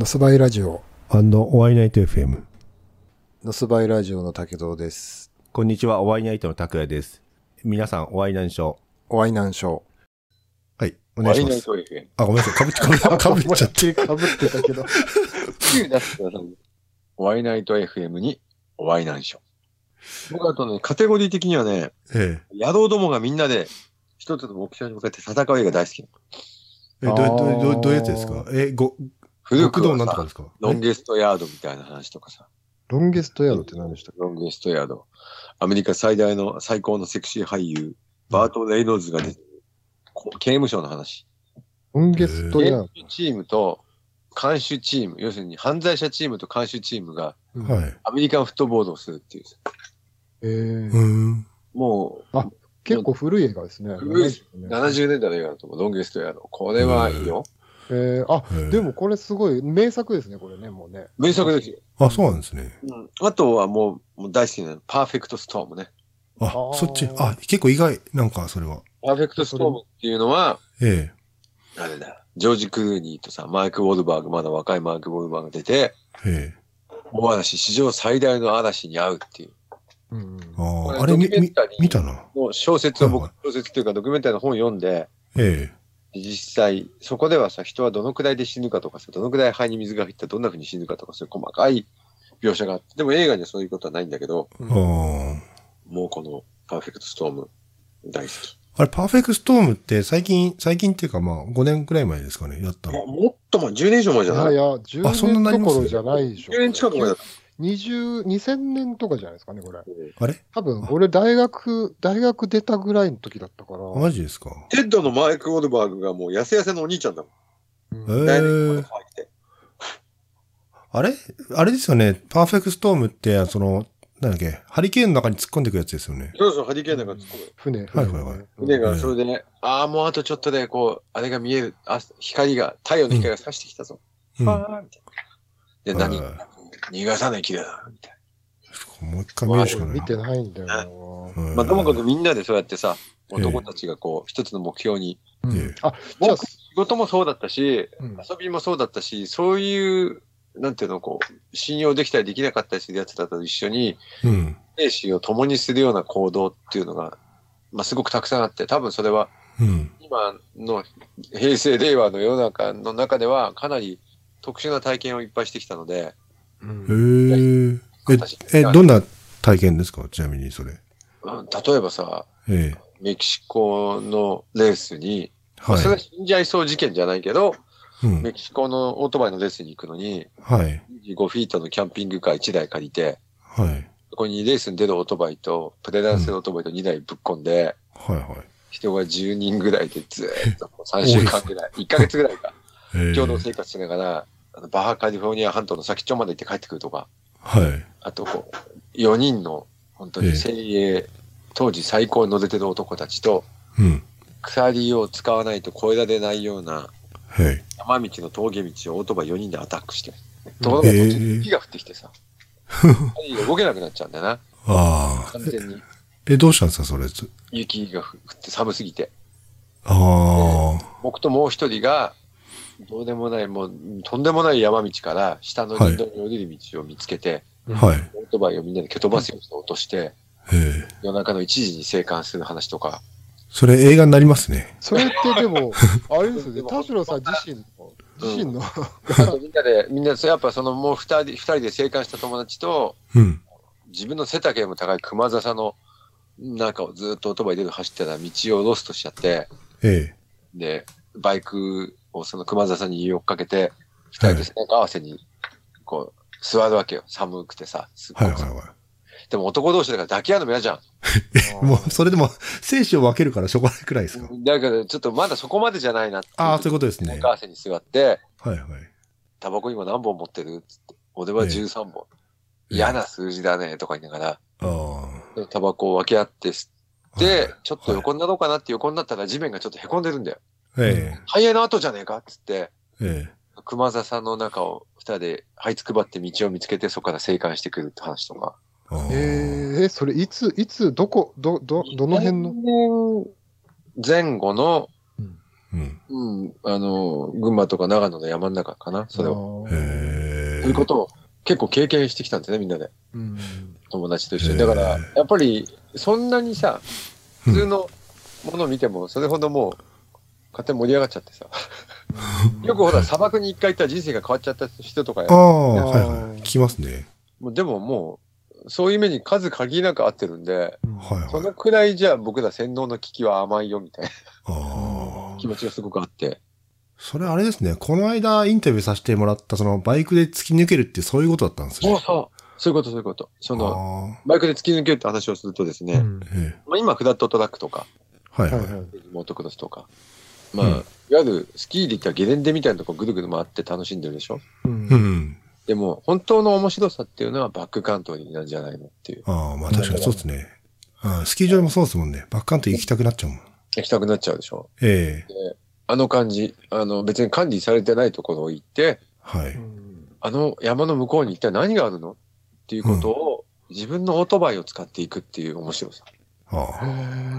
ノスバイラジオ、おワイナイト FM。ノスバイラジオの竹堂です。こんにちは、おワイナイトの拓也です。皆さん、おワイナンショー。おワイナンショー。はい、お願いします。ワイナイト FM。あ、ごめんなさい、かぶっちゃ、かぶっかぶっちゃっ て。かぶってたけど。すぐ出してください。ワイナイト FM にワイナンショー。僕あとね、カテゴリー的にはね、え野郎どもがみんなで一つの目標に向かって戦う映画大好き。え。え、どう、どう、どう、どういうやつですか？え、ご、古く極道なんとかですか？ロンゲストヤードみたいな話とかさ、ロンゲストヤードって何でした？っけロンゲストヤード。アメリカ最大の最高のセクシー俳優、バート・レイノーズが出てる、こ刑務所の話。ロンゲスト刑ヤー務チームと監守チーム、要するに犯罪者チームと監守チームがド。はい。アメリカンフットボールをするっていう。えーうーん。もう、結構古い映画ですね。古いですね。70年代の映画だと思う、ロンゲストヤード。これはいいよ。えー、あ、えーでもこれすごい名作ですね、これね、もうね。名作ですよ。あ、そうなんですね。うん。あとはもう、もう大好きなのパーフェクトストームね。ああー、そっち。あ、結構意外。なんか、それは。パーフェクトストームっていうのは、えあれだ、ジョージ・クルーニーとさ、マイク・ウォルバーグ、まだ若いマイク・ウォルバーグが出て、え。え大嵐、史上最大の嵐に会うっていう。うんえ。ああ、あれ、見たな。の小説を僕、はい小説っていうかドキュメンタリーの本を読んで、え実際、そこではさ、人はどのくらいで死ぬかとかさ、どのくらい肺に水が入ったらどんな風に死ぬかとか、そういう細かい描写があって、でも映画にはそういうことはないんだけど。もうこのパーフェクトストーム、大好き。あれ、パーフェクトストームって最近、最近っていうかまあ、5年くらい前ですかね、やったの。もっと前、10年以上前じゃない？いやいや、10あそんななります年どころじゃないでしょ。10年近く前だった。20、2000年とかじゃないですかね、これ。あれ？多分、俺大学、大学出たぐらいの時だったから。マジですか？テッドのマーク・ウォルバーグがもう痩せ痩せのお兄ちゃんだもん。うん。あれ？あれですよね。パーフェクトストームって、その、なんだっけ、ハリケーンの中に突っ込んでいくやつですよね。そうそう、ハリケーンなんか突っ込む。船、はい船はいはい船がそれでね、ああ、もうあとちょっとで、こう、あれが見える、あ、光が、太陽の光が差してきたぞ。うん。はーみたいな。で、何は逃がさない綺麗だ、みたいもう一回見るしかない。見てないんだよな。まあ、ともかくみんなでそうやってさ、ええ男たちがこう、一つの目標に、あ、じゃあ僕、仕事もそうだったし、うん遊びもそうだったし、そういう、なんていうの、こう、信用できたりできなかったりするやつだと一緒に、うん。生死を共にするような行動っていうのが、まあ、すごくたくさんあって、多分それは、うん。今の平成、令和の世の中の中では、かなり特殊な体験をいっぱいしてきたので、うんへえ。え、え、どんな体験ですか？ちなみにそれ。うん例えばさ、ええ。メキシコのレースに、まあそれは。はい死んじゃいそう事件じゃないけど、うんメ。キシコのオートバイのレースに行くのに、はい。25フィートのキャンピングカー1台借りて、はい。そこにレースに出るオートバイと、プレダンスのオートバイと2台ぶっ込んで、はいはい。人が10人ぐらいでずーっと3週間ぐらい、1ヶ月ぐらいか、ええ。共同生活しながら、あのバハカリフォルニア半島の先っちょまで行って帰ってくるとか、はい。あとこう、4人の、本当に精鋭、当時最高に乗れてる男たちと、うん。鎖を使わないと越えられないようなはい。山道の峠道をオートバイ4人でアタックして。ところが、へえ途中で雪が降ってきてさ、動けなくなっちゃうんだよな、ああ。完全に。え、どうしたんですかそれ。つ？雪が降って寒すぎて。ああ。僕ともう一人が、どうでもない、もう、とんでもない山道から下の林道に降りる道を見つけて、はい。オートバイをみんなで蹴飛ばすようにして落として、ええ。夜中の1時に生還する話とか、それ映画になりますね。それってでも、あれですよね、田代さん自身の、自身の、みんなで、みんな、そうやっぱそのもう二人、二人で生還した友達と、うん。自分の背丈も高い熊笹の中をずっとオートバイで走ってたら道をロストしちゃって、ええ。で、バイクをその熊笹に追っかけて、二人で背中合わせに、こう、座るわけよ。寒くてさ、すっごくはいはいはでも男同士だから抱き合うのも嫌じゃん。い。もう、それでも、生死を分けるからしょうがないくらいですか？だからちょっとまだそこまでじゃないな。ああ、そういうことですね。背中合わせに座って、はいはい。タバコ今何本持ってる？俺は13本。嫌な数字だね、とか言いながあら、タバコを分け合って吸あ。って、はいちょっと横になろうかなって横になったら地面がちょっと凹んでるんだよ。えハイエナ跡じゃねえかっつって、え。え熊笹の中を二人で這いつくばって道を見つけてそこから生還してくるって話とか。え。えー、それいつ、いつ、どこ、ど、ど、どの辺の？の前後のうんうん。うん、あの、群馬とか長野の山の中かな、それを。をへえ。そういうことを結構経験してきたんですね、みんなで。うん。友達と一緒に。だから、やっぱり、そんなにさ、普通のものを見ても、それほどもう、勝手に盛り上がっちゃってさ。よくほら、砂漠に一回行ったら人生が変わっちゃった人とかああ、はいあはい。ー聞きますね。もうでももう、そういう目に数限りなく合ってるんで、はいはい。そのくらいじゃあ僕ら洗脳の危機は甘いよみたいなああ。気持ちがすごくあって。それあれですね。この間インタビューさせてもらった、そのバイクで突き抜けるってそういうことだったんですね。そうそう。そういうこと、そういうこと。その、あバイクで突き抜けるって話をするとですね、うんあ。ええ。まあ、今フラットトラックとか、はいはい。はいはい。モートクロスとか、まあ、うんいわゆるスキーで言ったらゲレンデみたいなとこぐるぐる回って楽しんでるでしょ？うんうん。でも、本当の面白さっていうのはバックカントリーなんじゃないのっていう。ああ、まあ確かにそうですね。ああスキー場でもそうですもんね。バックカントリー行きたくなっちゃうもん。行きたくなっちゃうでしょ？ええ。あの感じ、あの別に管理されてないところを行って、はい。うんあの山の向こうに一体何があるの？っていうことを、自分のオートバイを使っていくっていう面白さ。ああ。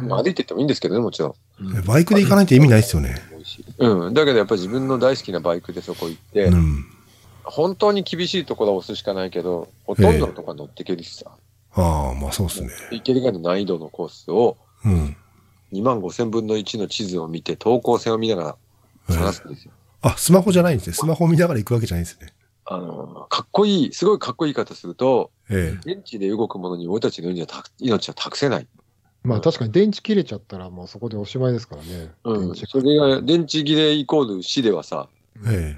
まあ歩いてってもいいんですけどね、もちろん。バイクで行かないと意味ないですよね。うん。だけどやっぱり自分の大好きなバイクでそこ行って、うん。本当に厳しいところは押すしかないけど、ほとんどのところ乗っていけるしさ。ああ、まあそうですね。行けるぐらいの難易度のコースを、うん。2万5千分の1の地図を見て、等高線を見ながら探すんですよ。あ、スマホじゃないんですね。スマホ見ながら行くわけじゃないんですね。あの、かっこいい、すごいかっこいい言い方すると、ええ。現地で動くものに俺たちの命は託せない。まあ確かに電池切れちゃったらもうそこでおしまいですからね。うん。電池それが、電池切れイコール死ではさ、え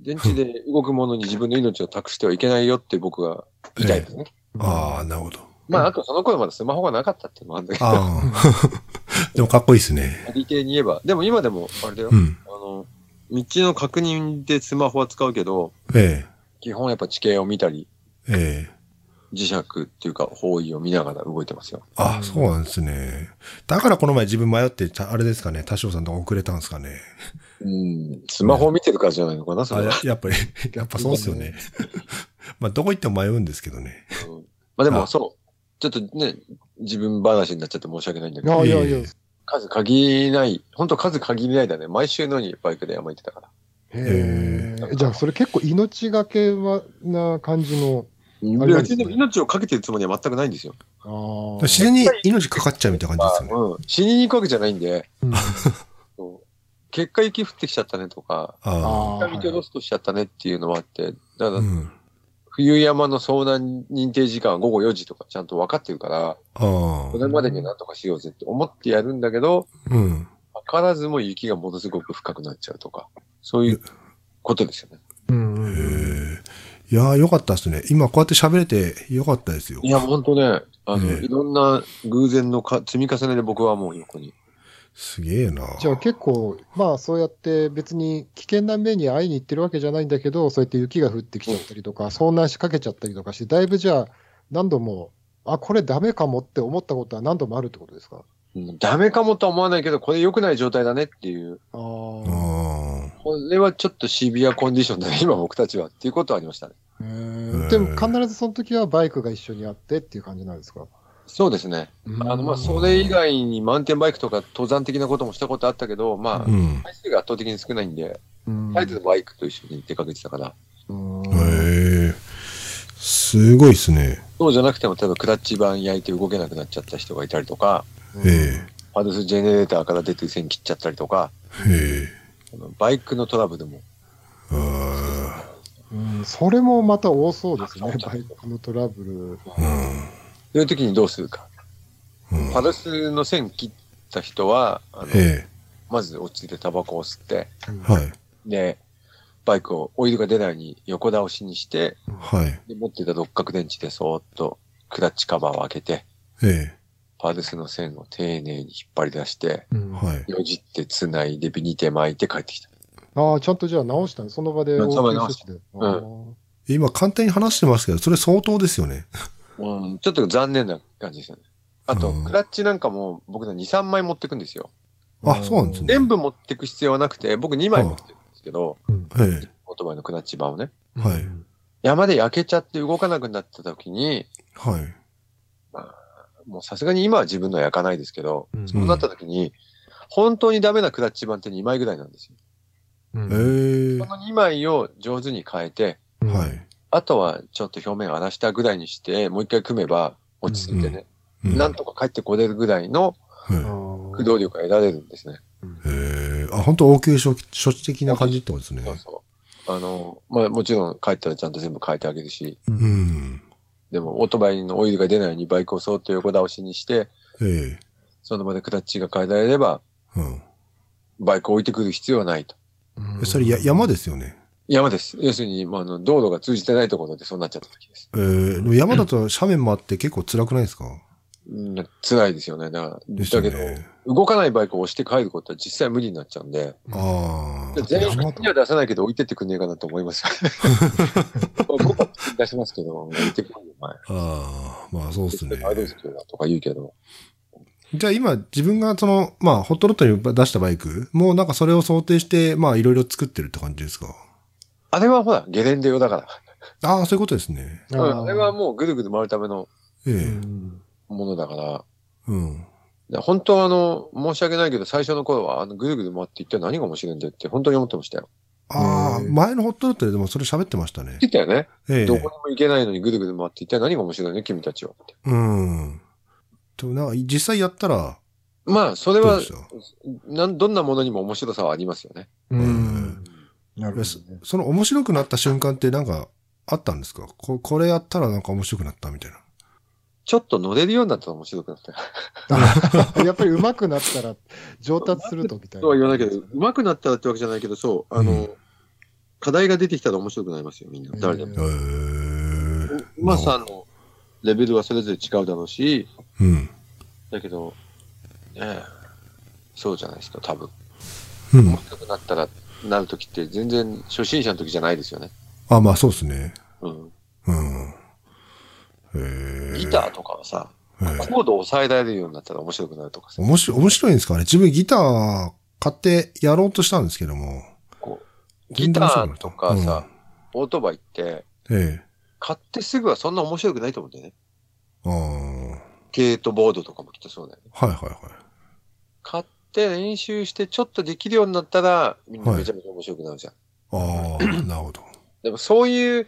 電池で動くものに自分の命を託してはいけないよって僕は言いたいですね。え。ああ、なるほど。まあ、あとその頃まだスマホがなかったっていうのもあるんだけど、ああ。でもかっこいいですね。理系に言えば。でも今でも、あれだよ、うん。あの、道の確認でスマホは使うけど、え基本やっぱ地形を見たり、え。ええ。磁石っていうか方位を見ながら動いてますよ。あ、そうなんですね。だからこの前自分迷って、たあれですかね、多少さんとか遅れたんですかね。うん。スマホを見てるからじゃないのかな、そあやれは。やっぱり、やっぱそうですよね。まあ、どこ行っても迷うんですけどね。うんまあでもあそう。ちょっとね、自分話になっちゃって申し訳ないんだけいど、やいやいや。えへ数限りない、本当数限りないだね。毎週のようにバイクで山行ってたから。え。じゃあそれ結構命がけはな感じの。命をかけてるつもりは全くないんですよ。ああ。自然に命かかっちゃうみたいな感じですよね。うん。死にに行くわけじゃないんで、うん 結果雪降ってきちゃったねとか、あ見てロストしちゃったねっていうのはあって、だあ。からうん。冬山の遭難認定時間は午後4時とかちゃんと分かってるから、ああそ。れまでになんとかしようぜって思ってやるんだけど、うん。分からずも雪がものすごく深くなっちゃうとか、そういうことですよね。うんうんへ。いやー、よかったですね。今こうやって喋れてよかったですよい。や、ほんとね、あの、ええいろんな偶然のか積み重ねで僕はもう横に。すげえな。じゃあ結構、まあそうやって別に危険な目に会いに行ってるわけじゃないんだけど、そうやって雪が降ってきちゃったりとか、遭難しかけちゃったりとかして、だいぶじゃあ何度も、あ、これダメかもって思ったことは何度もあるってことですか？うんダメかもとは思わないけど、これ良くない状態だねっていう。あああ。あ。これはちょっとシビアコンディションだね、今僕たちは。っていうことはありましたね。へーでも必ずその時はバイクが一緒にあってっていう感じなんですか？そうですね。あの、まあ、それ以外にマウンテンバイクとか登山的なこともしたことあったけど、まあう、ん。回数が圧倒的に少ないんで、うんあえてバイクと一緒に出かけてたから、うんへえ。すごいですね。そうじゃなくても、例えばクラッチ板焼いて動けなくなっちゃった人がいたりとか、えパルスジェネレーターから出てる線切っちゃったりとか、え。へえ。あのバイクのトラブルも、あうんそれもまた多そうですね、バイクのトラブル。あ。そういう時にどうするか。パルスの線切った人は、あのえまず落ち着いてタバコを吸って、え。はい。で、バイクをオイルが出ないように横倒しにして、はい。で持ってた六角電池でそーっとクラッチカバーを開けて、えパルスの線を丁寧に引っ張り出して。よじって繋いでビニテ巻いて帰ってきた。ああ、ちゃんとじゃあ直したのその場でで直し急処置で。うん今簡単に話してますけど、それ相当ですよね。うん、ちょっと残念な感じですよね。あと、うんクラッチなんかも僕の2、3枚持ってくんですよ。あそうなんですね全部持ってく必要はなくて、僕2枚持ってるんですけど、うんえオートバイのクラッチ板をね。はい山で焼けちゃって動かなくなった時に、え。はい。もうさすがに今は自分のは焼かないですけど、うんそうなった時に、本当にダメなクラッチ板って2枚ぐらいなんですよ。うんええこの2枚を上手に変えて、はい。あとはちょっと表面を荒らしたぐらいにして、もう一回組めば落ち着いてね、うんなんとか帰ってこれるぐらいのはい駆動力が得られるんですね。ええあ、本当応急処置処置的な感じってことですね。そうそう。あの、まあもちろん帰ったらちゃんと全部変えてあげるし、うん。でもオートバイのオイルが出ないようにバイクをそーっと横倒しにして、ええその場でクラッチが変えられれば、うん。バイクを置いてくる必要はないと。えそれや山ですよね？山です。要するに、まあ、あの、道路が通じてないところでそうなっちゃった時です。ええでも山だと斜面もあって結構辛くないですか？うん、辛いですよね。だから、ですよだけど、ね。動かないバイクを押して帰ることは実際無理になっちゃうんで、ああ。全員山には出さないけど置いてってくんねえかなと思います。僕は出しますけど、置いてくる前。ああ、まあそうですね。アイドルスキルだとか言うけど。じゃあ今自分がその、まあホットロットに出したバイク、もうなんかそれを想定して、まあいろいろ作ってるって感じですか？あれはほら、ゲレンデ用だから。ああ、そういうことですね。うんあれはもうぐるぐる回るためのええうんものだから、うん。で本当はあの、申し訳ないけど、最初の頃は、あの、ぐるぐる回って一体何が面白いんだよって、本当に思ってましたよ。ああ、うん前のホットロットででもそれ喋ってましたね。言ってたよね。ええどこにも行けないのにぐるぐる回って一体何が面白いの？君たちはって。うん。となんか実際やったら、まあ、それはなん、どんなものにも面白さはありますよね。うん。なるほどそね。その面白くなった瞬間ってなんかあったんですか？ここれやったらなんか面白くなったみたいな。ちょっと乗れるようになったら面白くなったよ。やっぱり上手くなったら上達するとみたいな。とは言わないけど、上手くなったらってわけじゃないけど、そう、あの、うん課題が出てきたら面白くなりますよ、みんな。誰でも。へえ。うまさのレベルはそれぞれ違うだろうし、うん。だけど、ねえ、そうじゃないですか、多分。うん面。白くなったら、なるときって全然初心者の時じゃないですよね。あ、まあそうですね。うん。うん。ギターとかはさ、ええコードを抑えられるようになったら面白くなるとかさ。面白い、面白いんですかね？自分ギター買ってやろうとしたんですけども。ギターとかさ、オートバイって、買ってすぐはそんな面白くないと思うんだよね。ゲートボードとかもきっとそうだよね。はいはい。買って練習してちょっとできるようになったら、みんなめちゃめちゃ面白くなるじゃん。ああ、なるほど。でもそういう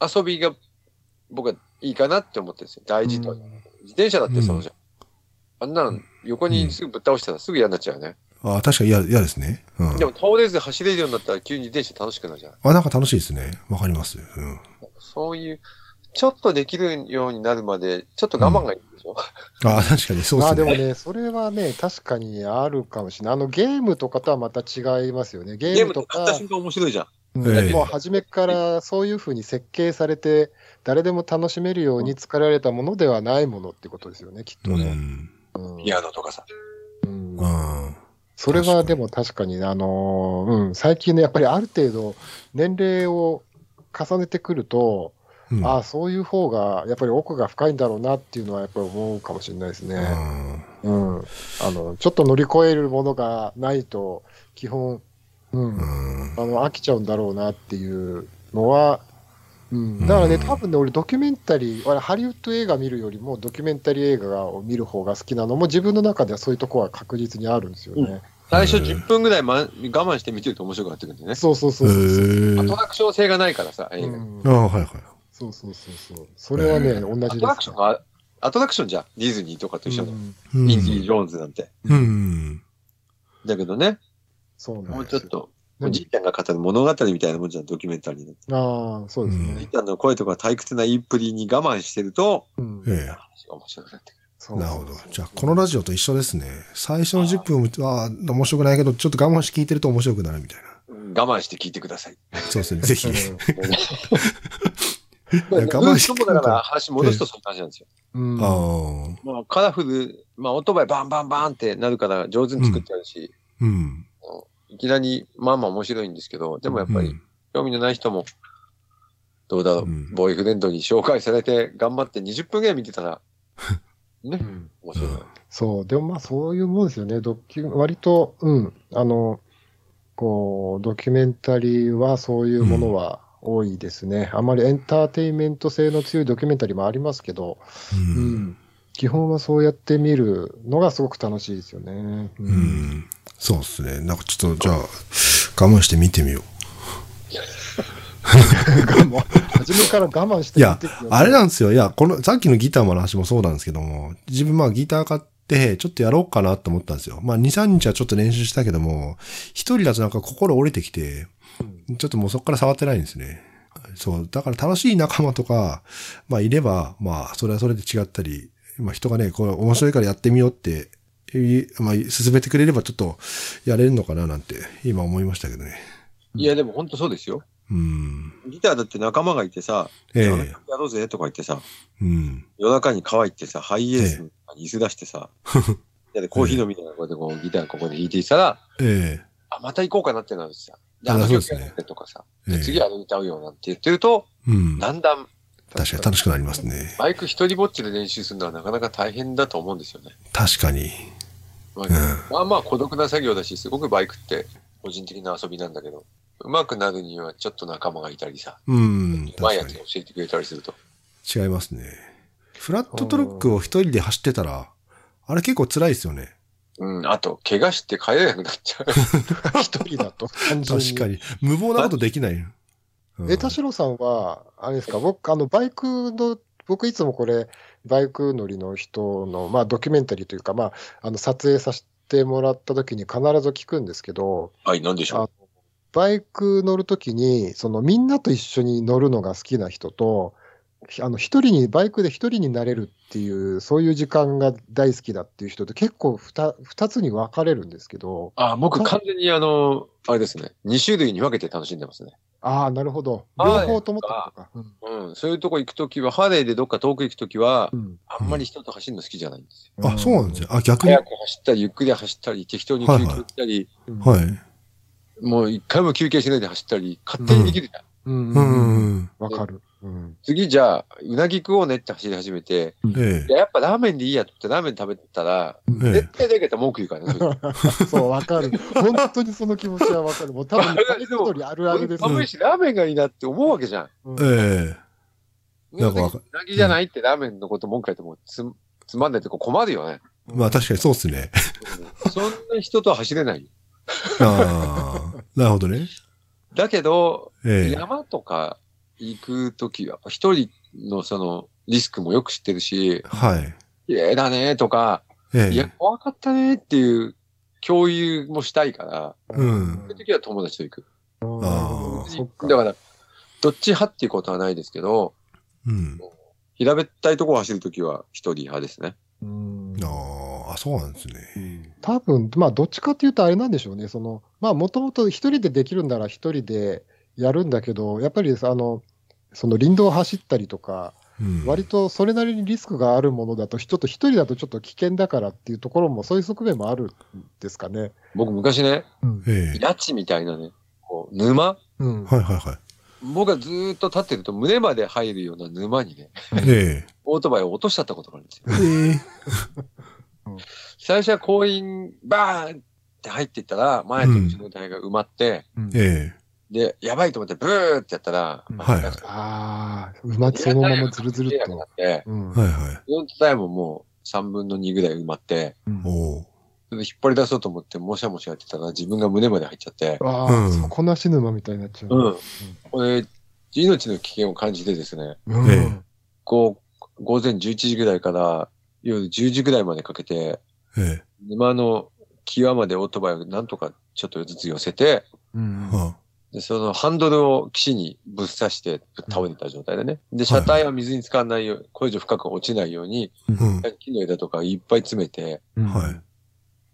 遊びが僕はいいかなって思ってるんですよ。大事とは。自転車だってそうじゃん。あんなの横にすぐぶっ倒したらすぐ嫌になっちゃうよね。ああ、確かに嫌嫌ですね。うん。でも倒れず走れるようになったら急に自転車楽しくなるじゃん。あ、なんか楽しいですね。わかります。うん。そういう、ちょっとできるようになるまで、ちょっと我慢がいいでしょ、ああ、確かにそうまあでね。ですもね、それはね、確かにあるかもしれない。あのゲームとかとはまた違いますよね。ゲゲーームとかムとか買った、瞬間面白いじゃん。うんええもう初めからそういうふうに設計されて、誰でも楽しめるように作られたものではないものってことですよね、きっとね。うん。うんピアノとかさ。うんうん。それはでも確かに、あのーうん、最近ね、やっぱりある程度、年齢を重ねてくると、うんああ、そういう方が、やっぱり奥が深いんだろうなっていうのは、やっぱり思うかもしれないですね。うん。あの、ちょっと乗り越えるものがないと、基本、うん、うん。あの、飽きちゃうんだろうなっていうのは、うん。だからね、うん多分ね、俺ドキュメンタリー、俺ハリウッド映画見るよりも、ドキュメンタリー映画を見る方が好きなのも、自分の中ではそういうところは確実にあるんですよね。最初うん10分ぐらい、ま、我慢して見てると面白くなってくるんだよね。そうそうそうアトラクション性がないからさ、映画。うんああ、はいはい。そうそうそうそう。それはね、同じです、アトラクションが、アトラクションじゃん。ディズニーとかと一緒の。うんうんインディ・ジョーンズなんて。うん。だだけどね、そうなんですよもうちょっと、お何じいちゃんが語る物語みたいなもんじゃん、ドキュメンタリーの。ああ、そうですうんおじねい。ちゃんの声とか退屈な言いっぷりに我慢してると、うんえ話が面白くなってくる。なるほど。じゃあ、このラジオと一緒ですね。最初の10分は面白くないけど、ちょっと我慢して聞いてると面白くなるみたいうん我慢して聞いてください。な。そうですね。ぜひ。我慢しそうだから話戻すとそういう感じなんですよ。うんああ。まあ、カラフル、まあ、オートバイバンバンバンってなるから上手に作ってあるし、うん。いきなり、まあまあ面白いんですけど、でもやっぱりうん、興味のない人も、どうだろう、うんボーイフレンドに紹介されて頑張って20分ぐらい見てたら、ねう、ん面白い。そう、でもまあそういうもんですよね。ドキュ割と、うん、あの、こう、ドキュメンタリーはそういうものは多いですね。あまりエンターテインメント性の強いドキュメンタリーもありますけど、う。うんん。基本はそうやって見るのがすごく楽しいですよね。うう。ん。そうですね。なんかちょっと、じゃあ、我慢して見てみよう。初めから我慢していやあれなんですよ。いや、この、さっきのギターの話もそうなんですけども、自分まあギター買って、ちょっとやろうかなと思ったんですよ。まあ2、3日はちょっと練習したけども、一人だとなんか心折れてきて、ちょっともうそこから触ってないんですね。そう。だから楽しい仲間とか、まあいれば、まあそれはそれで違ったり、まあ人がね、これ面白いからやってみようって、いまあ進めてくれればちょっとやれるのかななんて今思いましたけどね。いや、でも本当そうですよ。うん。ギターだって仲間がいてさ、ええ夜中やろうぜとか言ってさ、うん。夜中に川行ってさ、ハイエースに椅子出してさ、でコーヒー飲みながらこうやってこうギターここで弾いていたら、えあ、また行こうかなってなるしさ。で、ああの曲やってとかさ、ええで次あれ歌うよなんて言ってると、えうん。だんだん確かに楽しくなりますね。バイク一人ぼっちで練習するのはなかなか大変だと思うんですよね。確かに。まあうん。まあまあ孤独な作業だし、すごくバイクって個人的な遊びなんだけど、上手くなるにはちょっと仲間がいたりさ、うん。うまいやつ確かに。教えてくれたりすると。違いますね。フラットトラックを一人で走ってたら、あれ結構辛いですよね。うん、あと、怪我して帰れなくなっちゃう。一人だと。確かに。無謀なことできない。うんえ、田代さんは、あれですか、僕、あの、バイクの、僕いつもこれ、バイク乗りの人の、まあ、ドキュメンタリーというか、まあ、あの、撮影させてもらった時に必ず聞くんですけど、はい、なんでしょあのバイク乗るときに、そのみんなと一緒に乗るのが好きな人と、あの一人に、バイクで一人になれるっていう、そういう時間が大好きだっていう人って結構二二つに分かれるんですけど、う。あ、僕完全にあの、あれですね、2種類に分けて楽しんでますね。ああ、なるほど。両はい方ともってことか。うんうん、そういうとこ行くときは、ハーレーでどっか遠く行くときは、うんあんまり人と走るの好きじゃないんですよ。あ、そうなんですよ。あ、逆に？早く走ったり、ゆっくり走ったり、適当に休憩したり、うんはい。もう一回も休憩しないで走ったり、勝手にできるじゃん。うんううんん。わかる。うん次じゃあ、うなぎ食おうねって走り始めて、えいややっぱラーメンでいいやってラーメン食べてたら、え。え絶対だけど文句言うからね。そう、わかる。本当にその気持ちはわかる。もう多分、あれバイク乗りあるあるです。寒いし、ラーメンがいいなって思うわけじゃん。うんえ。えなんかうなぎじゃないってラーメンのこと文句言ってもつつまんないって困るよね。え。まあ確かにそうっすね。そんな人とは走れないよ。ああ。なるほどね。だけど、ええ。山とか行くときは、一人のそのリスクもよく知ってるし、はい。綺麗だねとか、えいや、え。怖かったねっていう共有もしたいから、うんそういうときは友達と行く。ああ。だから、どっち派っていうことはないですけど、うん。平べったいとこを走るときは一人派ですね。うんああ、そうなんですね。多分、まあ、どっちかっていうとあれなんでしょうね。その、まあ、もともと一人でできるんなら一人でやるんだけど、やっぱりあの、その林道を走ったりとか、うん。割とそれなりにリスクがあるものだと、ちょっと一人だとちょっと危険だからっていうところも、そういう側面もあるんですかね。僕昔ね、うん。ええ。ヤチみたいなね、こう沼？うん。はいはいは僕がずーっと立ってると胸まで入るような沼にね、い。えオートバイを落としちゃったことがあるんですよ。え。え最初は後輪バーンって入っていったら、前と後ろのタイヤが埋まって、え。えで、やばいと思ってブーってやったら、うんはいああ、うまそのままずるずるっと。って、うんえ。はいはい。フロントタイヤももう3分の2ぐらい埋まって、うんおお。それで引っ張り出そうと思って、もしゃもしゃやってたら自分が胸まで入っちゃって、ああ、うん底なし沼みたいになっちゃう。うん。これ、命の危険を感じてですね、うん午前11時ぐらいから夜10時ぐらいまでかけて、ええ。沼の際までオートバイをなんとかちょっとずつ寄せて、うんはで、そのハンドルを岸にぶっ刺して倒れた状態でね。で、車体は水に浸かんないよう、これ以上深く落ちないように、うん。木の枝とかいっぱい詰めて、うんはい。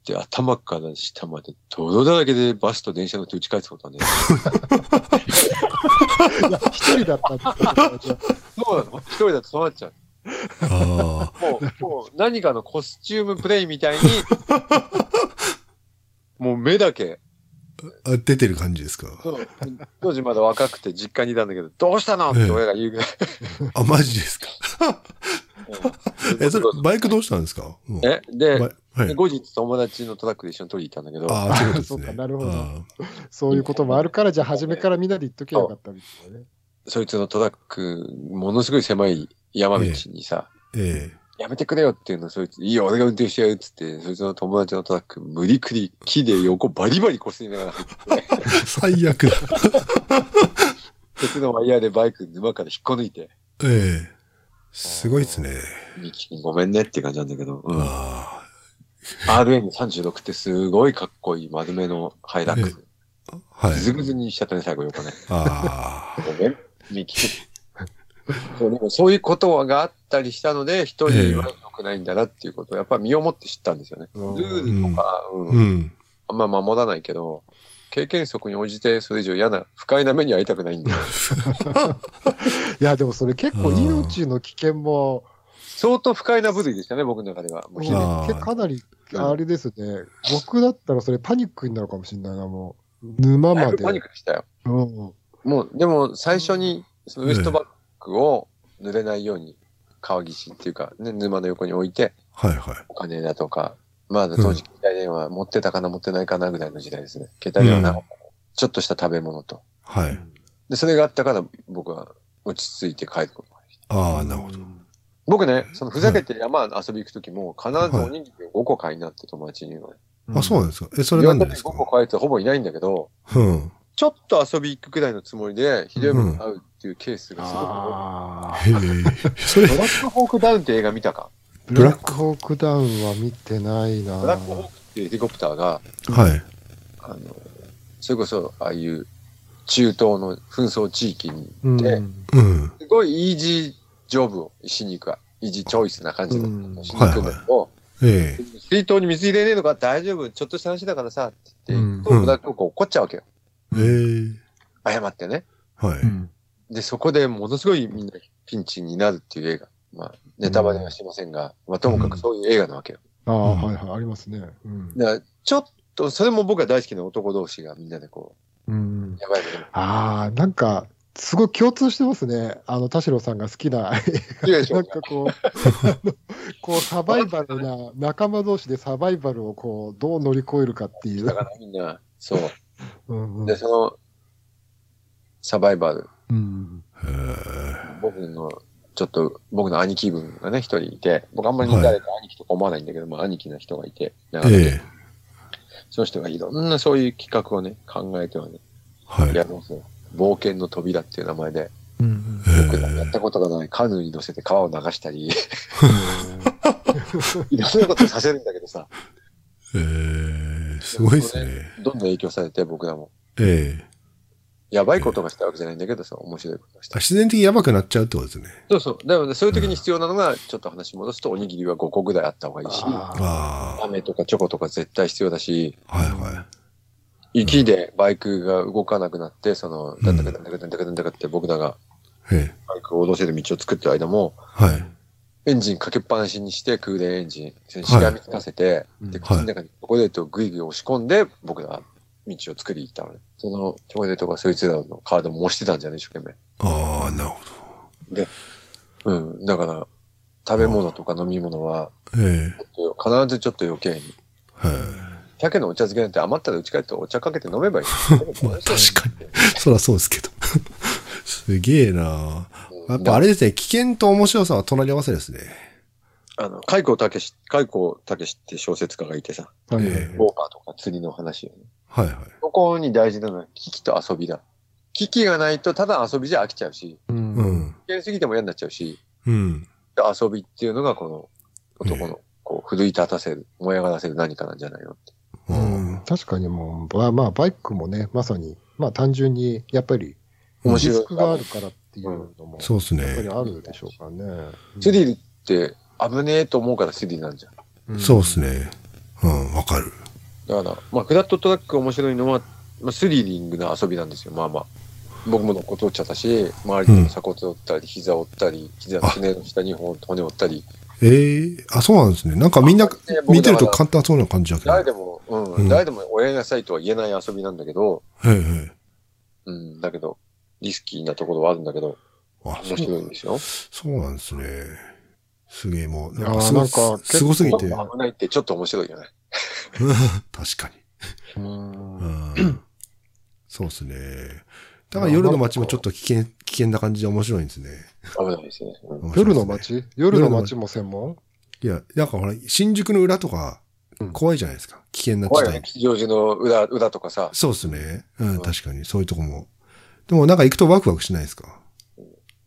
で、頭から下まで泥だらけでバスと電車乗って打ち返すことはね。いや一人だったんですよそうなの？一人だとそうなっちゃう。ああ。もう、もう何かのコスチュームプレイみたいに、もう目だけ、あ出てる感じですか？当時まだ若くて実家にいたんだけど、どうしたの？って親が言うぐらい。あ、マジですか？え、それ、バイクどうしたんですか？うんえで、はい。後日友達のトラックで一緒に取りに行ったんだけど、ああ、そういうことです そうかね。なるほどあそういうこともあるから、じゃあ初めからみんなで言っときゃよかったみたいなね。そいつのトラック、ものすごい狭い山道にさ、ーえやめてくれよっていうのをそいつ、いいよ、俺が運転してやるっつって、そいつの友達のトラック、無理くり木で横バリバリ擦りながら入ってきて、最悪だ。鉄のワイヤーでバイク沼から引っこ抜いて、ええすごいですね。ミキ君ごめんねって感じなんだけど、うん。あ RN36 ってすごいかっこいい丸めのハイラックス。あ。はいぐ。ずぐずにしちゃったね、最後横ね。ああ。ごめん、ミキ君。そうでもそういうことがあったりしたので、一人は良くないんだなっていうことを、やっぱり身をもって知ったんですよね。ルうんールとか、うんうん。あんま守らないけど、経験則に応じてそれ以上嫌な、不快な目に遭いたくないんで、いや、でもそれ結構命の危険も、相当不快な部類でしたね、僕の中では。かなり、あれですね。僕だったらそれパニックになるかもしれないな、もう。沼まで。パニックでしたよ。うん。もう、でも最初に、そのウエストバッグを濡れないように、川岸っていうか、ね、沼の横に置いて、はいはい。お金だとか、まだ当時、携帯電話持ってたかな、持ってないかなぐらいの時代ですね。携帯電話なかったちょっとした食べ物と。はい。で、それがあったから、僕は落ち着いて帰ることができた。ああ、なるほど。僕ね、そのふざけて山遊び行くときも、必ずおにぎりを5個買いなって友達に言うのね。あ、そうなんですか。え、それなんでですか？5個買えってほぼいないんだけど、うん。ちょっと遊び行くくらいのつもりで、ひどいものに会うっていうケースがすごく多い。え。それブ、ラックホークダウンって映画見たか？ーブラックホークダウンは見てないなブラックホークっていうヘリコプターが、はい。あの、それこそ、ああいう中東の紛争地域にうんでうん。すごいイージージョブをしに行くわ。イージーチョイスな感じのうんしに行くんだけど、ええ。水筒に水入れねえのか？大丈夫？ちょっとした話だからさ、って言って、うんブラックホーク怒っちゃうわけよ。ええ。謝ってね。はい。うんで、そこでものすごいみんなピンチになるっていう映画。まあ、ネタバレはしませんが、まあ、ともかくそういう映画なわけよ。ああ、はいはい、ありますね。うん。だからちょっと、それも僕が大好きな男同士がみんなでこうんう、やばいのああ、なんか、すごい共通してますね。あの、田代さんが好きな。で。いいでしょ なんかこう、あ のこう、サバイバルな、仲間同士でサバイバルをこう、どう乗り越えるかっていう。だからみんな、そう。うんうん。で、その、サバイバル、うん。僕の、ちょっと、僕の兄貴分がね、一人いて、僕あんまり誰か兄貴とか思わないんだけど、まあ兄貴な人がいて、ええ。その人がいろんなそういう企画をね、考えてはね、はい。やるんですよ。冒険の扉っていう名前で、うん僕らやったことがない。カヌーに乗せて川を流したり、うん。いろんなことさせるんだけどさ、ええ。すごいですね。どんどん影響されて僕らも。ええ。やばいことがしたわけじゃないんだけどさ、面白いことがした。自然的にやばくなっちゃうってことですね。そうそう。だからそういう時に必要なのが、ちょっと話戻すと、おにぎりは5個ぐらいあった方がいいし、ああ飴とかチョコとか絶対必要だし、あ。はいはい。雪でバイクが動かなくなって、その、だんだかだんだかだんだかだんだかって僕らがええ。バイクを下ろせる道を作ってる間も、はい。エンジンかけっぱなしにして、空冷エンジン、それにしがみつかせて、うんで、口の中にチョコレートをぐいぐい押し込んで、僕ら道を作りに行ったのね。そのチョコレートがそいつらのカードも押してたんじゃね、一生懸命。ああ、なるほうん。だから、食べ物とか飲み物は、ど。ええ。必ずちょっと余計に。はい。鮭のお茶漬けなんて余ったら家帰ってお茶かけて飲めばいい。まあ確かに。そらそうですけど。すげえなやっぱあれれですね、危険と面白さは隣り合わせですね。あの、海光武史、海光武史って小説家がいてさ、ウォーカーとか釣りの話をね。はいはい。ここに大事なのは、危機と遊びだ。危機がないとただ遊びじゃ飽きちゃうし、うんうん。危険すぎても嫌になっちゃうし、うん。遊びっていうのがこの男の、こう、奮い立たせる、燃え上がらせる何かなんじゃないのって。ううんん。確かにもう、まあまあ、バイクもね、まさに、まあ単純に、やっぱり、リ面白いスクがあるからっていうのも、そうですやっぱりね。あるでしょうからね。スリルって危ねえと思うからスリルなんじゃん。んそうです。ね。うん、わかる。だから、まあ、フラットトラックが面白いのは、まあ、スリリングな遊びなんですよ、まあまあ。僕ものこっちゃったし、周りでも鎖骨折ったり、膝折ったり、膝のすねの下2本骨折ったり、ええあ、そうなんですね。なんかみんな見てると簡単そうな感じだけど。誰でも、うん、うん誰でも親なさいとは言えない遊びなんだけど、へえへうん、だけど、リスキーなところはあるんだけど、え。あ、そ面白いんう、ですよ。そうなんですね。すげえもう、なんかすごなんかすすごすぎて。危ないってちょっと面白いよね。確かう。に。うんん。そうですね。だから夜の街もちょっと危険、危険な感じで面白いんですね。危ないですね。うん夜の街？夜の街も専門？いや、なんかほら、新宿の裏とかうん、怖いじゃないですか。危険な地帯。怖いよね。吉祥寺の裏、裏とかさ。そうですね。うん、うん確かに。そういうとこも。でもなんか行くとワクワクしないですか？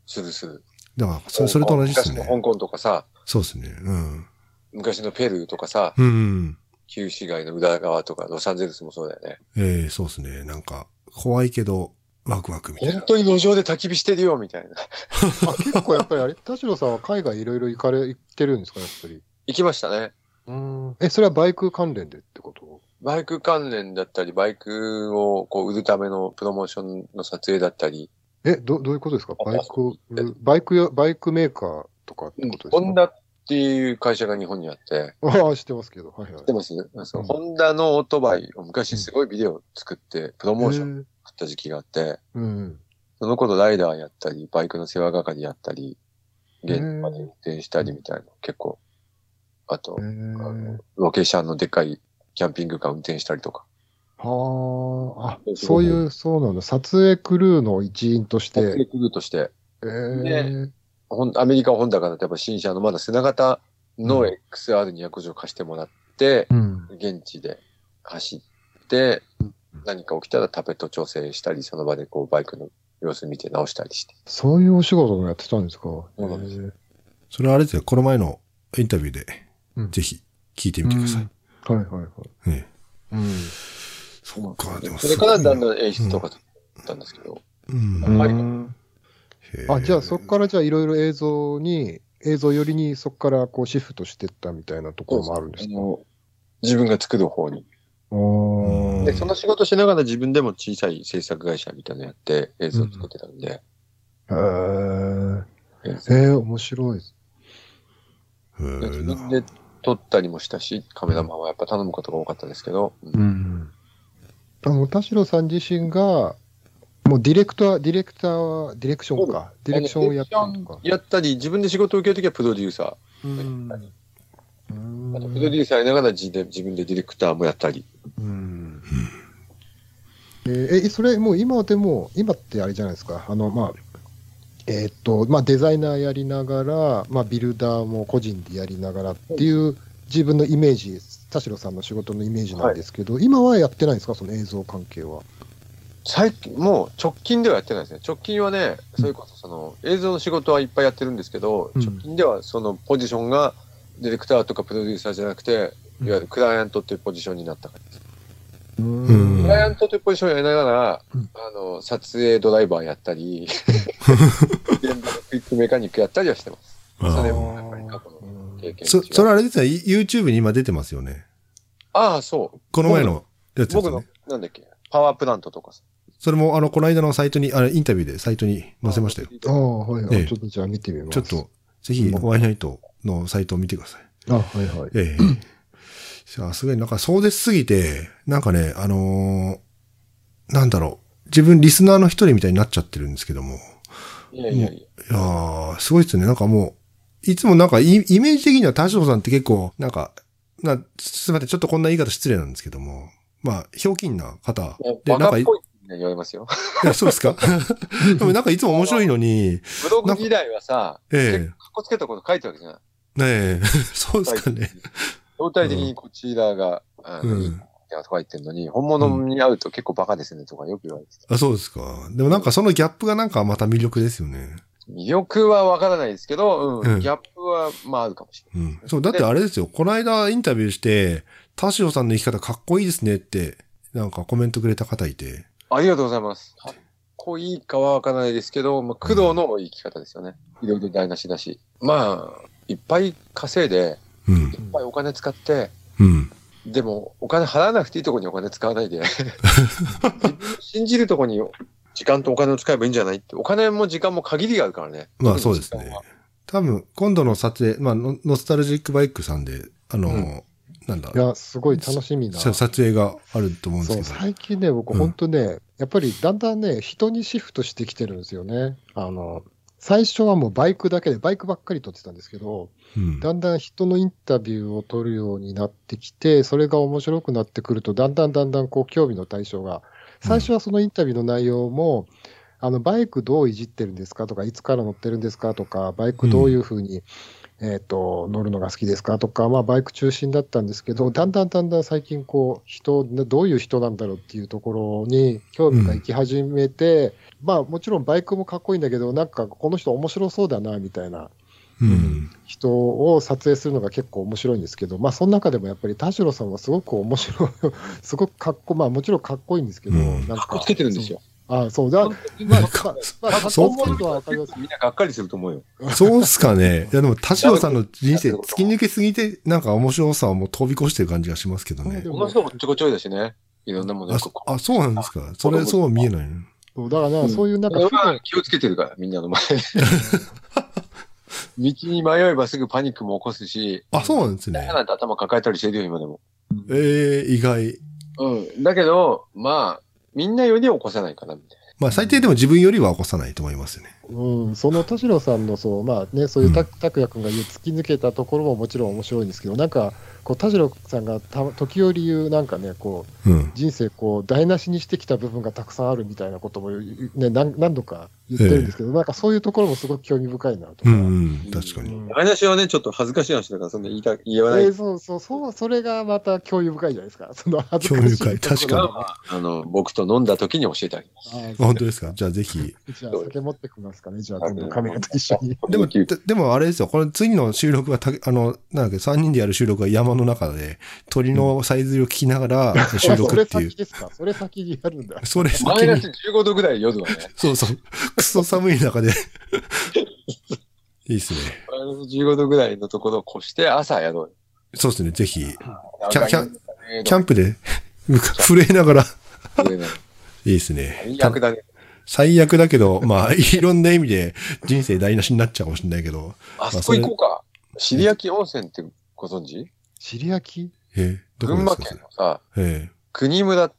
するする。だから、それそれと同じですね。昔の香港とかさ、そうですね。うん。昔のペルーとかさ、うんうん。旧市街の裏側とか、ロサンゼルスもそうだよね。ええそうですね。なんか、怖いけど、ワクワクみたいな。本当に路上で焚き火してるよ、みたいな。あ結構やっぱりあれ、田代さんは海外いろいろ行かれ、行ってるんですか、やっぱり？行きましたね。うん。え、それはバイク関連でってこと？バイク関連だったり、バイクをこう売るためのプロモーションの撮影だったり、え、ど、どういうことですか？あバイク、バイクや、バイクメーカーとかってことですか、ホンダっていう会社が日本にあって、ああ、知ってますけど。はいはい。知ってます？そううん。ホンダのオートバイを昔すごいビデオ作って、プロモーションへー。作った時期があって、うん。その頃ライダーやったり、バイクの世話係やったり、現場で運転したりみたいな、結構、あとあのロケ車のでっかいキャンピングカー運転したりとか。はあ、あ、そういう、そうなんだ。撮影クルーの一員として。撮影クルーとして、えー、ほんアメリカホンダから例えば新車のまだ背中型の XR250 を貸してもらって、うん。現地で走ってうん、何か起きたらタペット調整したり、その場でこうバイクの様子見て直したりして。そういうお仕事もやってたんですか？うなんですそれはあれですよ。この前のインタビューで、うんぜひ聞いてみてください。はいはいはい。ええうん。そっか、でもそれからだんん。だん演出とかだったんですけど、うん。んまりへえあ、じゃあそこからじゃあいろいろ映像に、映像寄りにそこからこうシフトしてったみたいなところもあるんですか？あの自分が作る方に。あで、その仕事しながら自分でも小さい制作会社みたいなのやって映像作ってたんで、へーええー、面白いです。へえ自分で撮ったりもしたし、カメラマンはやっぱ頼むことが多かったですけど、うん田代さん自身が、もうディレクター、ディレクターは、ディレクションか。ディレクションをやったりとか。やったり、自分で仕事を受けるときはプロデューサうんー。うんあとプロデューサーやりながら自で自分でディレクターもやったり。うんえーえ、それもう今でも、今ってあれじゃないですか。あの、まあ、えーっと、まあデザイナーやりながら、まあビルダーも個人でやりながらっていう自分のイメージ、田代さんの仕事のイメージなんですけど、今はやってないんですか？その映像関係は。最近、もう直近ではやってないですね。直近はね、それこそその映像の仕事はいっぱいやってるんですけど、うん直近ではそのポジションがディレクターとかプロデューサーじゃなくて、いわゆるクライアントっていうポジションになった感じです。うんうんクライアントというポジションをやりながら、うんあの、撮影ドライバーやったり、現場のクイックメカニックやったりはしてます。あそれーもやっぱり過去の経験そ、それあれですね、YouTube に今出てますよね。ああ、そう。この前のやつです僕のね。、なんだっけ、パワープラントとかさ。それも、あの、この間のサイトに、あれ、インタビューでサイトに載せましたよ。ああ、はい、はいええちょっとじゃあ見てみます。ちょっと、ぜひ、ワイナイトのサイトを見てください。あ、はいはい。ええ。さすがになんか壮絶すぎて、なんかね、あのーなんだろう。自分リスナーの一人みたいになっちゃってるんですけども。いやいやいや。いやー、すごいですね。なんかもう、いつもなんかイイメージ的には田代さんって結構、なんか、なすみません、ちょっとこんな言い方失礼なんですけども、まあ、ひょうきんな方。で、なんか言われますよ。やそうですか？でもなんかいつも面白いのに、ブログ時代はさ、ええかっこつけたこと書いてるわけじゃない。ねえ、そうですかね。相対的にこちらが、うんとか言ってるのに、本物に会うと結構バカですねとかよく言われてた。あ、そうですか。でもなんかそのギャップがなんかまた魅力ですよね。魅力はわからないですけど、うん、うんギャップは、まああるかもしれない。うん。そう、だってあれですよ。この間インタビューして、田代さんの生き方かっこいいですねって、なんかコメントくれた方いて。ありがとうございます。かっこいいかはわからないですけど、まあ、苦労の生き方ですよね。いろいろ台無しだし。まあ、いっぱい稼いで、うんい。っぱいお金使って、うん。でも、お金払わなくていいところにお金使わないで、信じるところに時間とお金を使えばいいんじゃないって、お金も時間も限りがあるからね。まあそうですね。多分、今度の撮影、まあ、ノノスタルジックバイクさんで、あの、うんなんだい、や、すごい楽しみな。さ撮影があると思うんですけど。最近ね、僕、うん本当ね、やっぱりだんだんね、人にシフトしてきてるんですよね。あの、最初はもうバイクだけで、バイクばっかり撮ってたんですけど、うん。だんだん人のインタビューを撮るようになってきて、それが面白くなってくると、だんだんだんだんこう興味の対象が、最初はそのインタビューの内容も、あのバイクどういじってるんですかとか、いつから乗ってるんですかとか、バイクどういうふうに、えっ、と、乗るのが好きですかとか、まあ、バイク中心だったんですけど、だんだんだんだん最近、こう、人、どういう人なんだろうっていうところに興味が行き始めて、まあ、もちろんバイクもかっこいいんだけど、なんか、この人面白そうだな、みたいなうん。人を撮影するのが結構面白いんですけど、まあ、その中でもやっぱり田代さんはすごく面白い、すごくかっこ、まあ、もちろんかっこいいんですけど、うんなんかっこつけてるんですよ。あそうだ、まあ、まあ、まあ、かっこ思うのはわかります。みんながっかりすると思うよ。そうっすかね。いやでも、田代さんの人生 突き抜けすぎて、なんか面白さをもう飛び越してる感じがしますけどねこの人もちょこちょいだしね。いろんなものあ、そあそうなんですか。それ、そうは見えないのそうだからな、そういうなんか俺不便は気をつけてるから、みんなの前で。道に迷えばすぐパニックも起こすし、あ、そうなんですね嫌。なんて頭抱えたりしてるよ、今でも。ええ意外。うん。だけど、まあ、みんなより起こさないかな、みたいまあ、最低でも自分よりは起こさないと思いますよね。うん、その田代さんのそう、まあね、そういうた拓也君が言う突き抜けたところももちろん面白いんですけど、なんか、こう田代さんがた時折言う、なんかね、こう、うん。人生こう台無しにしてきた部分がたくさんあるみたいなことも、ね、何何度か言ってるんですけど、なんかそういうところもすごく興味深いなとか。うん、うん、確かに。うんな。話はね、ちょっと恥ずかしい話だから、そんな言いた、言わない。えーそうそうそう、それがまた興味深いじゃないですか。その恥ずかしい興味深い確かにまああの、僕と飲んだ時に教えてあげます。本当ですか？じゃあぜひ。じゃあ酒持ってきますかね、じゃあ今度カメラと一緒に。でも、で でもあれですよ。この次の収録はた、あの、なんだっけ、3人でやる収録は山の中で、鳥のさえずりを聞きながら収それ録っていう 先。ですか？それ先にやるんだ。それ先マイナスに、15度ぐらい夜はね。そうそう。クソ寒い中で。いいっすね。マイナス15度ぐらいのところを越して朝やろうよ。そうですね。ぜひ、キキャキャンキャンプで、震えながら、プ。いいですね。最悪だね。最悪だけど、まあ、いろんな意味で人生台無しになっちゃうかもしれないけど。あそこ行こうか。尻焼温泉ってご存知？尻焼き？えどこ群馬ですか？県のさ、ええ国村、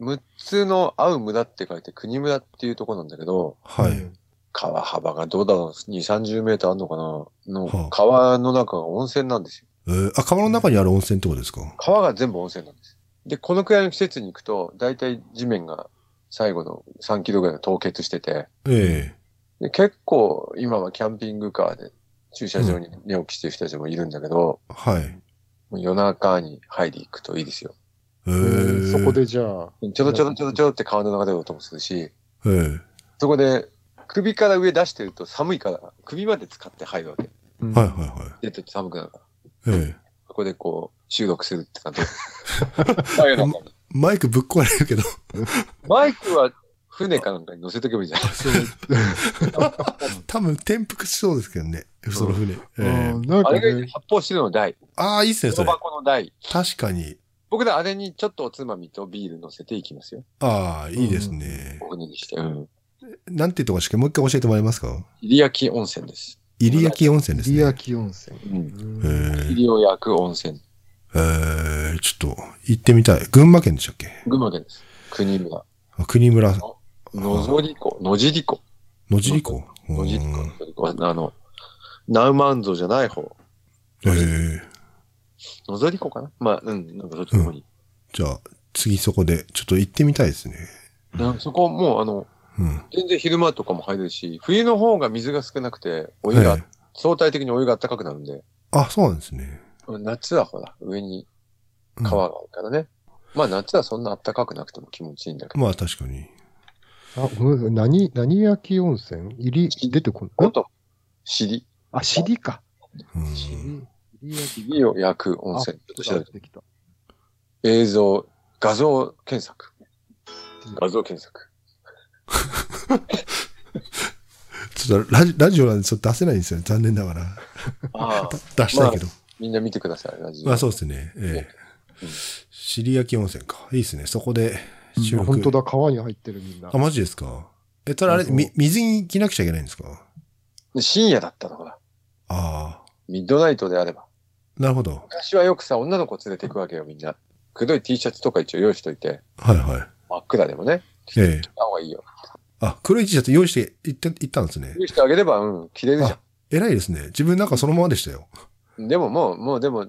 6つの合う村って書いて国村っていうとこなんだけど、はい。うん川幅がどうだろう ?2、30メーターあるのかな？はのあ川の中が温泉なんですよ。えーあ、川の中にある温泉ってことですか？川が全部温泉なんです。で、このくらいの季節に行くと、だいたい地面が最後の3キロぐらいが凍結してて、えで結構今はキャンピングカーで駐車場に寝起きしてる人たちもいるんだけど、えはい。もう夜中に入り行くといいですよ。えうんえそこでじゃあ、ちょろちょろちょろちょろって川の中で音もするし、ええそこで首から上出してると寒いから、首まで使って入るわけ。うんはいはいは出てて寒くなるから。い。ええそこでこう、収録するって感じ。真夜中にマイクぶっ壊れるけど。マイクは船かなんかに乗せとけばいいじゃん。多分転覆しそうですけどね。その船。あれがね、発泡スチロールの台。ああ、いいっすね、それ。箱の台。確かに。僕らあれにちょっとおつまみとビール乗せていきますよ。ああ、いいですね。お船にして。うん。なんていうとこしかもう一回教えてもらえますか？入焼温泉です。入焼温泉ですね。リアキ温泉。うん。ええ入を焼く温泉。えー、ちょっと行ってみたい。群馬県でしたっけ？群馬県です。国村。あ国村、野ぞり湖。野尻湖。野尻湖？野尻うん湖。あの、ナウマンゾじゃない方。えー、野ぞり湖かな？まあ、うん、なんかそっちの方に。じゃあ、次そこで、ちょっと行ってみたいですね。うんそこもう、あの、うん。全然昼間とかも入れるし、冬の方が水が少なくて、お湯が、はい相対的にお湯が暖かくなるんで、あ、そうなんですね。夏はほら、上にうん川があるからね。まあ夏はそんな暖かくなくても気持ちいいんだけど。まあ確かに。あ、ごめんなさい何、何焼き温泉？入り、出てこない。こと、尻、あ、尻か。うん。尻。尻焼き。尻を焼く温あ泉。ちょっと調べて出てきた。映像、画像検索。画像検索。ちょっとラジラジオなんでちょっと出せないんですよね。残念ながら。ああ、出したいけど。みんな見てください、ラジオ。まあそうですね。ええうん尻焼き温泉か。いいですね。そこで収録。本当だ、川に入ってるみんなあ、。マジですか？え、ただあれ、み、水に着なくちゃいけないんですか？で深夜だったのほら。ああ。ミッドナイトであれば。なるほど。昔はよくさ、女の子連れてくわけよ、みんな。黒い T シャツとか一応用意しといて、はいはい。真っ暗でもね、ええ。着た方がいいよ。あ、黒い T シャツ用意して行って、行ったんですね。用意してあげれば、うん、着れるじゃあ、偉いですね。自分なんかそのままでしたよ。ん。でももう、もうでも、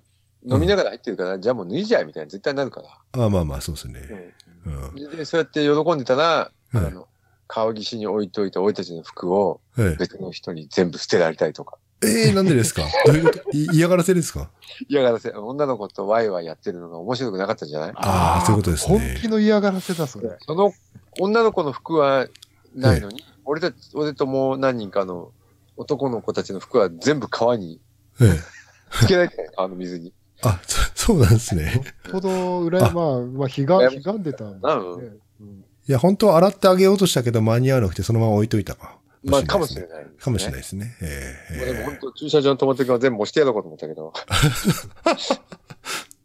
飲みながら入ってるから、じゃあもう脱いじゃえみたいな絶対なるから。あまあまあ、そうですね。うん。でで、そうやって喜んでたら、はいあの、川岸に置いといた俺たちの服をええ。別の人に全部捨てられたりとか。ええなんでですか？どういうこと？い嫌がらせですか？嫌がらせ、女の子とワイワイやってるのが面白くなかったんじゃない？ああ、そういうことですね。本気の嫌がらせだ、それ。その女の子の服はないのに、俺たち、俺ともう何人かの男の子たちの服は全部川にええつけられてた川の水に。あ、そ そうなんですね。ほど、裏あまあ、まあ、ひが、ひがんでたんでね。うんいや、本当は洗ってあげようとしたけど間に合わなくてそのまま置いといたか。まあ、かもしれない。ない、かもしれないい。ですね。ええもうでもえ本当、駐車場に止まってるから全部押してやろうかと思ったけど。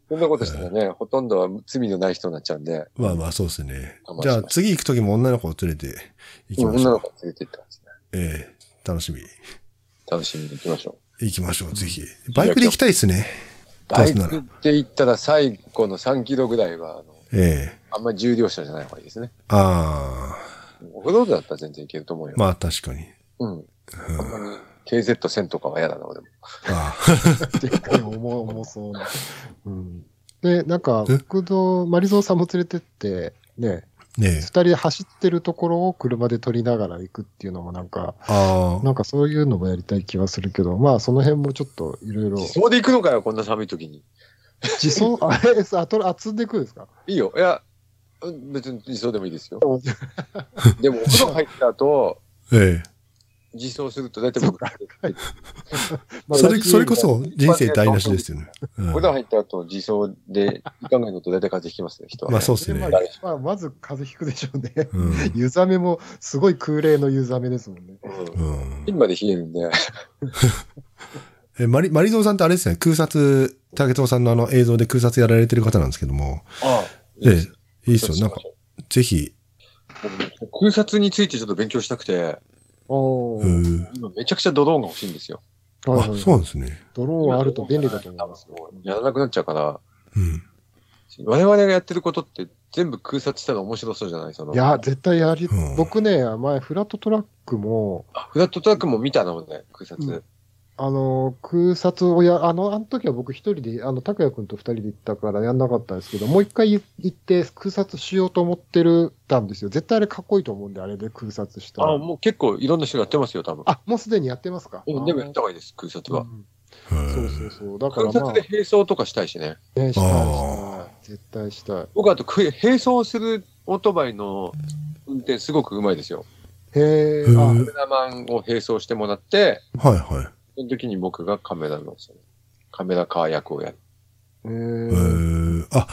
そんなことしたらね、ほとんどは罪のない人になっちゃうんで、えまあまあ、そうですねじゃあ次行くときも女の子を連れて行きましょう。女の子連れて行ったんですね。ええ楽しみ。楽しみに行きましょ行きましょう、ぜひ。バイクで行きたいですね。う。バイクで行ったら最後の3キロぐらいは、あの、ええあんまり重量車じゃない方がいいですね。あオフロードだったら全然行けると思うよ。あ、まあ確かに。うん。うんあんまり KZ1000 とかは嫌だな、俺も。あでっかい重重そうな。うん。で、なんか、え？福堂、マリゾーさんも連れてって、ね、あ、ねえ二。人で走ってるところを車で撮りながら行くっていうのもなんか、ああ、なんかそういうのもやりたい気はするけど、まあその辺もちょっといろいろ、そこで行くのかよ、こんな寒い時に。自走、あれ、さあ、とあ、積んでいくんですかいいよ。いや、うん別に自走でもいいですよ。でも、お風呂入った後、ええ。自走すると大体僕、まあそれ、それこそ人生台無しですよね。うんお風呂入った後、自走で行かないのと大体風邪ひきますね、人は。まあそうっすねまあまず風邪ひくでしょうね。うん。湯冷めもすごい空冷の湯冷めですもんね。うん。まで冷えるんで。え、マリ、マリゾーさんってあれですね、空撮、竹藤さんのあの映像で空撮やられてる方なんですけども、ああ。ええ、いいですよ。なんか、ぜひ、僕空撮についてちょっと勉強したくて、おーうん今めちゃくちゃドローンが欲しいんですよ。あそうなんですね。ドローンはあると便利だと思いますよ。やらなくなっちゃうから、うん。我々がやってることって全部空撮したら面白そうじゃない？その。いや、絶対やり、うん僕ね、前、フラットトラックも、あフラットトラックも見たのね、空撮。うんあの、空撮をや、あの、あの時は僕一人で、あの、拓也くんと二人で行ったからやんなかったんですけど、もう一回行って空撮しようと思ってる、たんですよ。絶対あれかっこいいと思うんで、あれで空撮したら。あ、もう結構いろんな人がやってますよ、多分。あ、もうすでにやってますか？うんでもやった方がいいです、空撮は。うんそうそうそう。だからまあ空撮で、並走とかしたいしね。ね、したい、したあい。絶対したい。僕あと、く並走するオートバイの運転すごくうまいですよ。へえ、カメラマンを並走してもらって、はいはい。その時に僕がカメラの、そのカメラカー役をやる。へえーー、あ、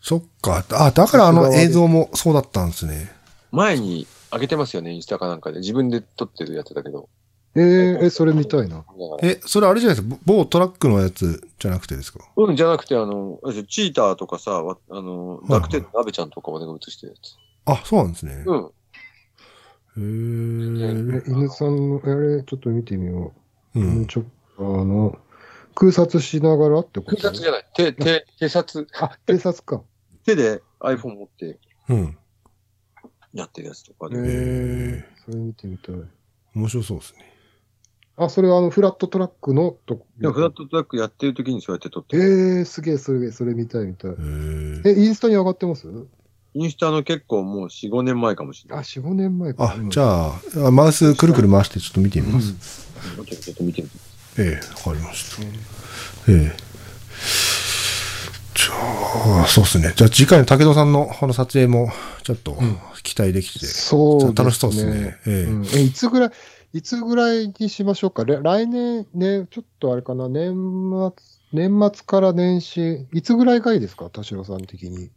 そっか。あ、だからあの映像もそうだったんですね。前に上げてますよね、インスタかなんかで。自分で撮ってるやつだけど。えー、え、それ見たいな。え、それあれじゃないですか？某トラックのやつじゃなくてですか？うん、じゃなくて、あの、チーターとかさ、わあの、いはい楽天のラベちゃんとか俺が映してるやつ。あ、そうなんですね。うん。へーえ、犬さんの、あれ、ちょっと見てみよう。うん。ちょあの、空撮しながらってこと？空撮じゃない。手、手、手撮。あ、偵察か。手で iPhone 持ってうん。やってるやつとかえで。ー、それ見てみたい。面白そうですね。あ、それはあの、フラットトラックのとこ？でもフラットトラックやってる時にそうやって撮ってえる。ー、すげえ、それ、それ見たい見たいえ、インスタに上がってます？インスタの結構もう4、5年前かもしれあ、ない。4、5年前か。あ、じゃあ、マウスくるくる回してちょっと見てみます。もうちょっとちょっと見てみて。ええ、わかりました。ええ。じゃあ、そうですね。じゃあ次回の武藤さんのこの撮影もちょっと期待できて、そう。楽しそうですね。ええうんえ、いつぐらい、いつぐらいにしましょうか？れ来年ね、ちょっとあれかな、年末、年末から年始、いつぐらいがいいですか、田代さん的に。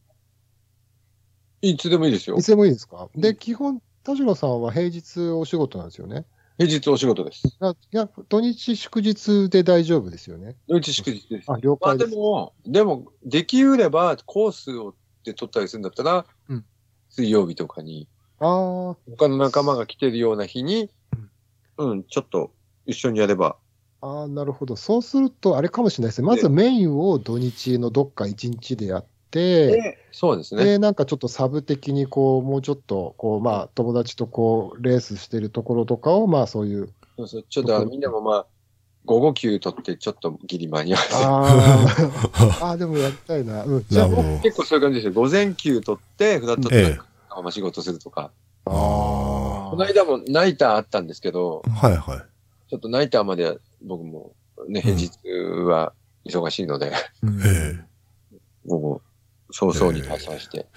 いつでもいいですよい。つでもいいですか？で、うん基本、田代さんは平日お仕事なんですよね。平日お仕事です。あいや、土日祝日で大丈夫ですよね。土日祝日です。あ、了まあ解で。ですも、でも、できうればコースをで取ったりするんだったら、うん水曜日とかに、ああ、他の仲間が来てるような日に、うん、ちょっと一緒にやれば。ああ、なるほど。そうすると、あれかもしれないですね。まずメインを土日のどっか一日でやって、そうですね。で、なんかちょっとサブ的に、こう、もうちょっと、こう、まあ、友達とこう、レースしてるところとかを、まあ、そういう。そうそうちょっとみんなもまあ、午後休取ってちょっとギリ間に合わせあー あー、でもやりたいな。うん。じゃあ。結構そういう感じですよ。午前休取って、フラットトラックのまま仕事するとか。あこの間もナイターあったんですけど、あ。はいはい。ちょっとナイターまで僕もね、平日は忙しいので、うんえ僕も早々に退散して。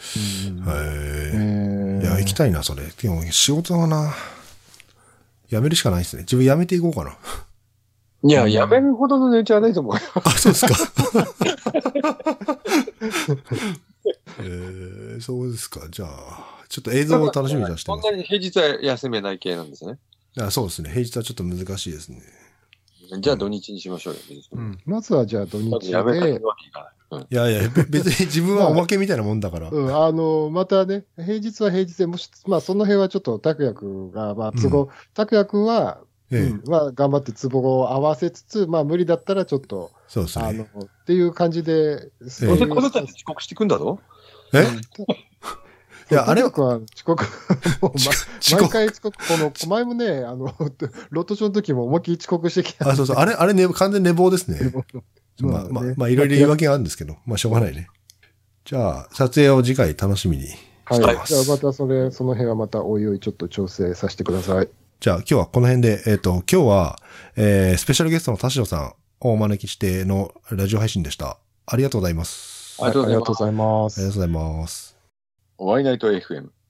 うんえええいや、行きたいな、それ。でも、仕事はな、辞めるしかないですね。自分辞めていこうかな。いや、うんやめるほどの値打ちはないと思うよ。あ、そうですか。えー、そうですか。じゃあ、ちょっと映像を楽しみにしてますそんな。に平日は休めない系なんですね。あそうですね。平日はちょっと難しいですね。じゃあ土日にしましょうよ。うんまずはじゃあ土日だってやめたわけいかない。うんいやいや、べ別に自分はおまけみたいなもんだから。うん、あの、またね、平日は平日で、もし、まあ、その辺はちょっと、拓也君が、まあ、都合、拓也君は、ええうん、まあ、頑張って都合を合わせつつ、まあ、無理だったらちょっと、そうですあの、ね。っていう感じで、そういうどうせこの人たち遅刻してくんだぞ。え？いいやあれ？はは遅刻。毎回遅刻、この、前もね、あの、ロットショーの時も思いっきり遅刻してきた。あ、そうそう。あれ、あれ、ね、完全寝坊ですね。まあ、まあ、まあ、いろいろ言い訳があるんですけど、まあ、しょうがないね。じゃあ、撮影を次回楽しみに。はい。してますじゃあまたそれ、その辺はまたおいおいちょっと調整させてください。じゃあ、今日はこの辺で、えっ、と、今日は、えー、スペシャルゲストの田代さんをお招きしてのラジオ配信でした。ありがとうございます。ありがとうございますありがとうございますありがとうございます。ワイナイト FM。